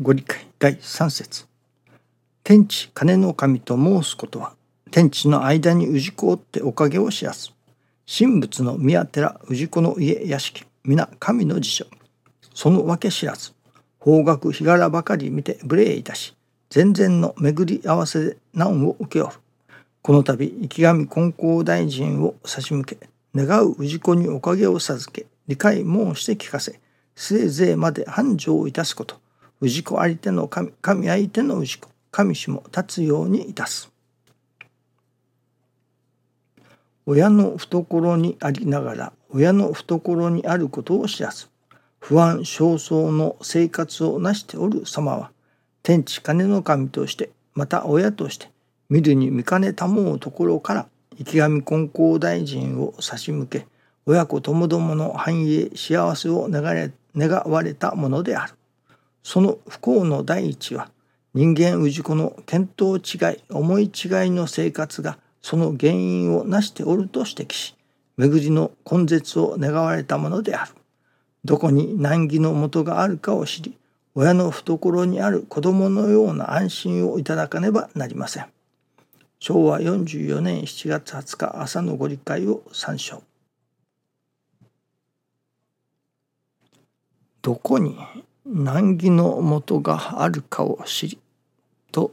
ご理解第3節。天地金の神と申すことは天地の間に氏子をっておかげを知らず神仏の宮寺氏子の家屋敷皆神の辞書。そのわけ知らず方角日柄ばかり見て無礼いたし全然の巡り合わせで難を受けおるこの度池上金光大臣を差し向け願う氏子におかげを授け理解申して聞かせせいぜいまで繁盛いたすこと。氏子ありての神神相手の氏子神主も立つようにいたす親の懐にありながら親の懐にあることを知らず不安焦燥の生活をなしておる様は天地金の神としてまた親として見るに見かねたもうところから池上金光大臣を差し向け親子ともどもの繁栄幸せを願われたものである。その不幸の第一は人間氏子の見当違い思い違いの生活がその原因をなしておると指摘し巡りの根絶を願われたものである。どこに難儀の元があるかを知り親の懐にある子供のような安心をいただかねばなりません。昭和44年7月20日朝のご理解を参照。どこに難儀の元があるかを知りと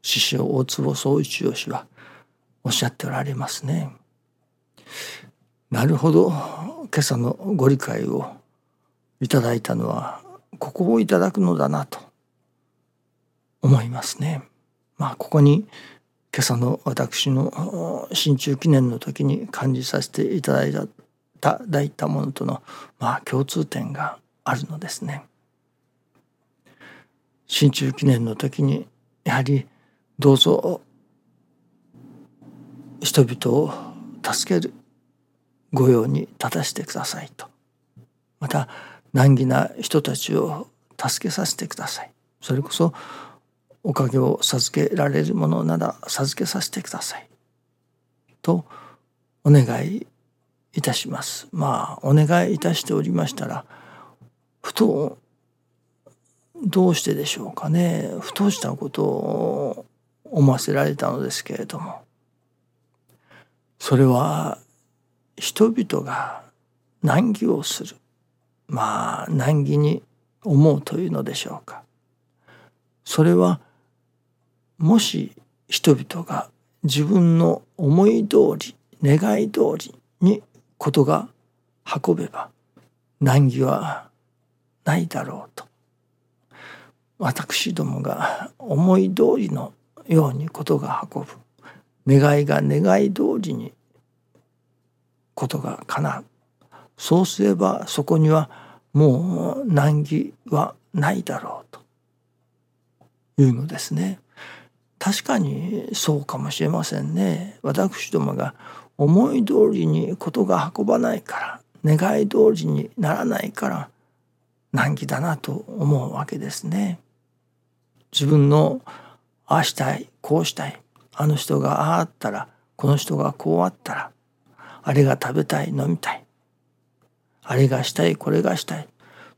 師匠大坪宗一郎氏はおっしゃっておられますね。なるほど今朝のご理解をいただいたのはここをいただくのだなと思いますね。まあここに今朝の私の新中記念の時に感じさせていただいただいたものとのまあ共通点があるのですね。新中記念の時にやはりどうぞ人々を助ける御用に立たせてくださいと。また難儀な人たちを助けさせてください。それこそおかげを授けられるものなら授けさせてください。とお願いいたします。まあお願いいたしておりましたらふとどうしてでしょうかね。ふとしたことを思わせられたのですけれども。それは人々が難儀をする。まあ難儀に思うというのでしょうか。それはもし人々が自分の思い通り願い通りにことが運べば難儀はないだろうと私どもが思い通りのようにことが運ぶ願いが願い通りにことが叶うそうすればそこにはもう難儀はないだろうというのですね。確かにそうかもしれませんね。私どもが思い通りにことが運ばないから願い通りにならないから難儀だなと思うわけですね。自分のああしたいこうしたいあの人があああったらこの人がこうあったらあれが食べたい飲みたいあれがしたいこれがしたい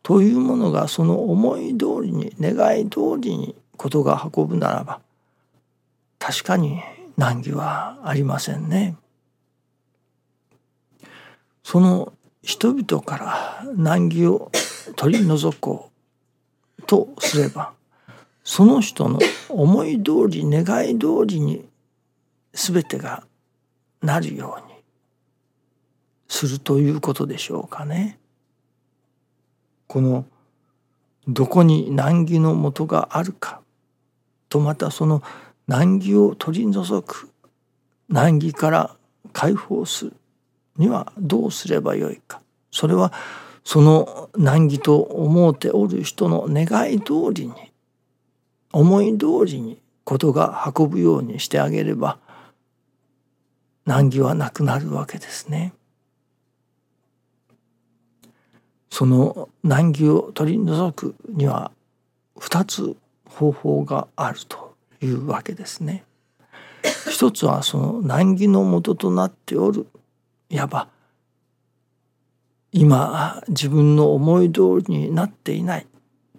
というものがその思い通りに願い通りにことが運ぶならば確かに難儀はありませんね。その人々から難儀を取り除こうとすればその人の思い通り願い通りに全てがなるようにするということでしょうかね。このどこに難儀のもとがあるかとまたその難儀を取り除く難儀から解放するにはどうすればよいかそれはその難儀と思うておる人の願い通りに思い通りにことが運ぶようにしてあげれば難儀はなくなるわけですね。その難儀を取り除くには2つ方法があるというわけですね。一つはその難儀のもととなっておるいわば今自分の思い通りになっていない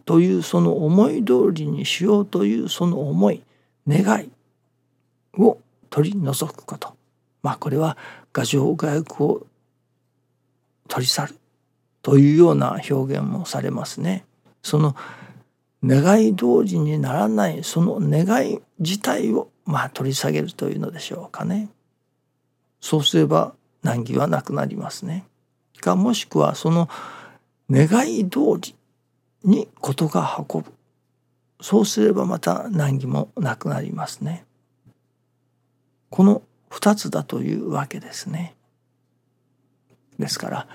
というその思い通りにしようというその思い願いを取り除くことまあこれは牙城外欲を取り去るというような表現もされますね。その願い通りにならないその願い自体をまあ取り下げるというのでしょうかね。そうすれば難儀はなくなりますね。かもしくはその願い通りに事が運ぶそうすればまた難儀もなくなりますね。この二つだというわけですね。ですから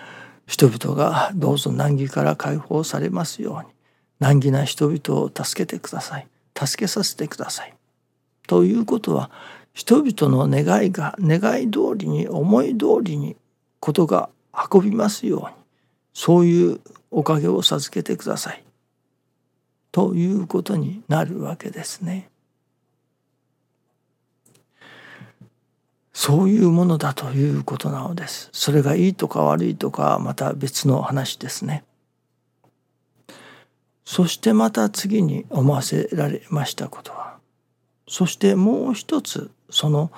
人々がどうぞ難儀から解放されますように難儀な人々を助けてください助けさせてください。ということは人々の願いが願い通りに思い通りにことが運びますようにそういうおかげを授けてくださいということになるわけですね。そういうものだということなのです。それがいいとか悪いとかまた別の話ですね。そしてまた次に思わせられましたことはそしてもう一つその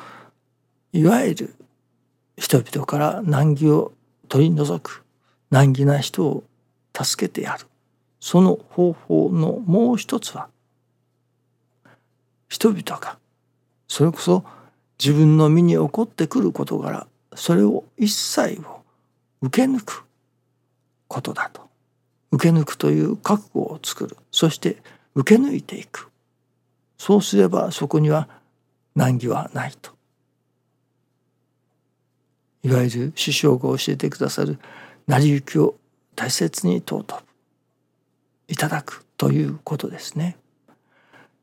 いわゆる人々から難儀を取り除く。難儀な人を助けてやる。その方法のもう一つは人々がそれこそ自分の身に起こってくる事柄それを一切を受け抜くことだと。受け抜くという覚悟を作る。そして受け抜いていく。そうすればそこには難儀はないと。いわゆる師匠が教えてくださる成り行きを大切に尊ぶいただくということですね。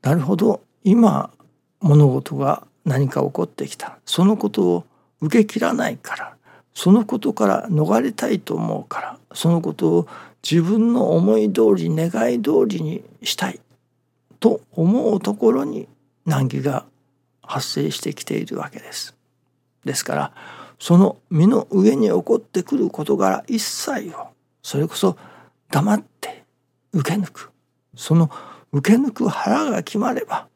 なるほど今物事が何か起こってきたそのことを受け切らないからそのことから逃れたいと思うからそのことを自分の思い通り願い通りにしたいと思うところに難儀が発生してきているわけです。ですからその身の上に起こってくる事柄一切をそれこそ黙って受け抜く。その受け抜く腹が決まれば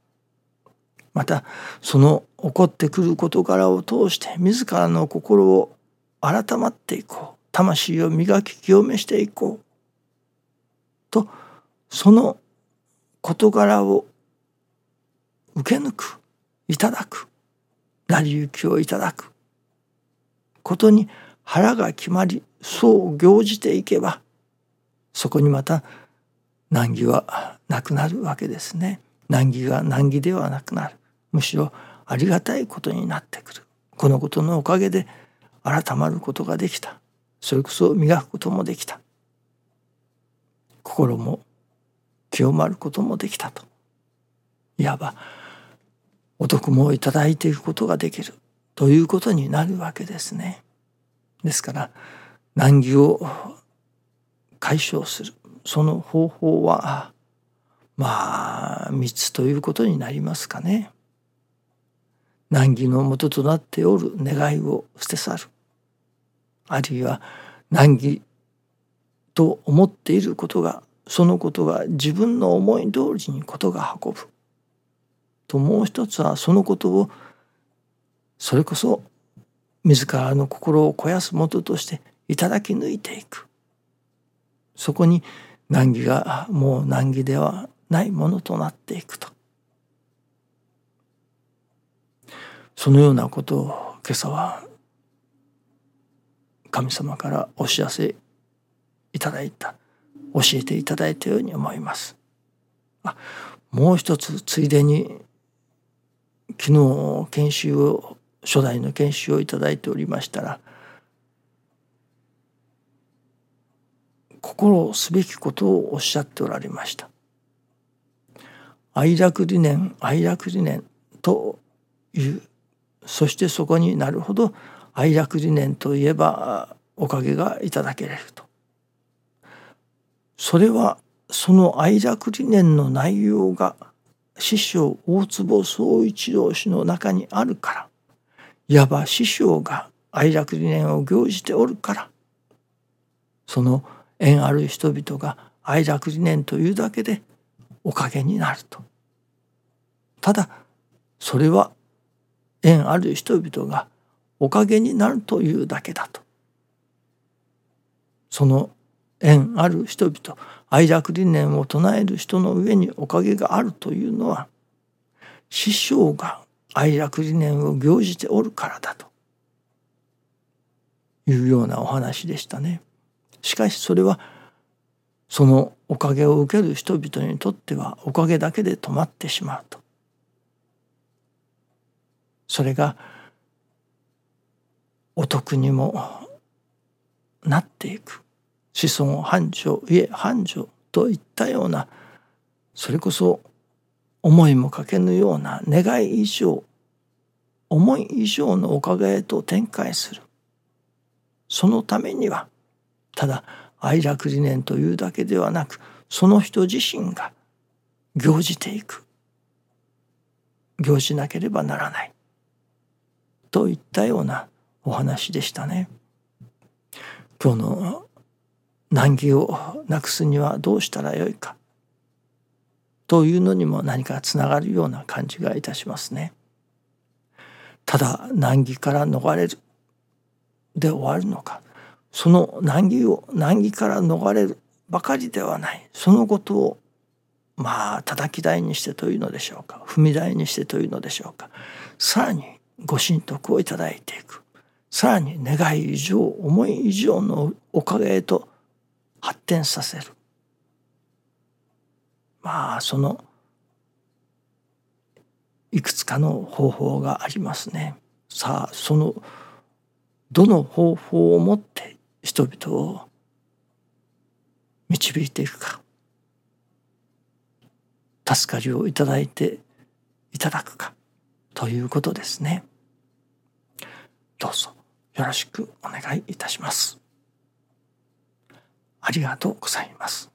またその起こってくる事柄を通して自らの心を改まっていこう。魂を磨き清めしていこう。とその事柄を受け抜くいただく。成り行きをいただく。ことに腹が決まりそう行じていけばそこにまた難儀はなくなるわけですね。難儀が難儀ではなくなる。むしろありがたいことになってくる。このことのおかげで改まることができた。それこそ磨くこともできた。心も清まることもできたと。いわばお得もいただいていくことができる。ということになるわけですね。ですから難儀を解消するその方法はまあ3つということになりますかね。難儀のもととなっておる願いを捨て去るあるいは難儀と思っていることがそのことが自分の思い通りにことが運ぶともう一つはそのことをそれこそ自らの心を肥やすもととしていただき抜いていく。そこに難儀がもう難儀ではないものとなっていくと。そのようなことを今朝は神様からお知らせいただいた。教えていただいたように思います。あもう一つついでに昨日研修を初代の研修をいただいておりましたら心すべきことをおっしゃっておられました。愛楽理念愛楽理念というそしてそこになるほど愛楽理念といえばおかげがいただけれるとそれはその愛楽理念の内容が師匠大坪宗一郎氏の中にあるからいわば師匠が愛楽理念を行じておるからその縁ある人々が愛楽理念というだけでおかげになると。ただそれは縁ある人々がおかげになるというだけだと。その縁ある人々愛楽理念を唱える人の上におかげがあるというのは師匠が愛楽理念を行じておるからだというようなお話でしたね。しかしそれはそのおかげを受ける人々にとってはおかげだけで止まってしまうと。それがお得にもなっていく子孫繁盛家繁盛といったようなそれこそ思いもかけぬような願い以上思い以上のおかげへと展開する。そのためにはただ愛楽理念というだけではなくその人自身が行じていく。行じなければならない。といったようなお話でしたね。今日の難儀をなくすにはどうしたらよいか。というのにも何かつながるような感じがいたしますね。ただ難儀から逃れるで終わるのか。その難儀を難儀から逃れるばかりではない。そのことをまあ叩き台にしてというのでしょうか。踏み台にしてというのでしょうか。さらにご神徳をいただいていく。さらに願い以上思い以上のおかげへと発展させる。まあそのいくつかの方法がありますね。さあそのどの方法をもって人々を導いていくか助かりをいただいていただくかということですね。どうぞよろしくお願いいたします。ありがとうございます。